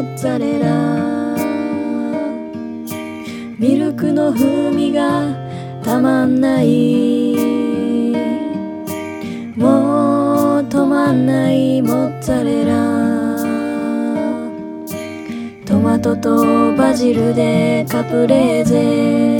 ッツァレラミルクの風味がたまんない。もう止まんないモッツァレラ。トマトとバジルでカプレーゼ。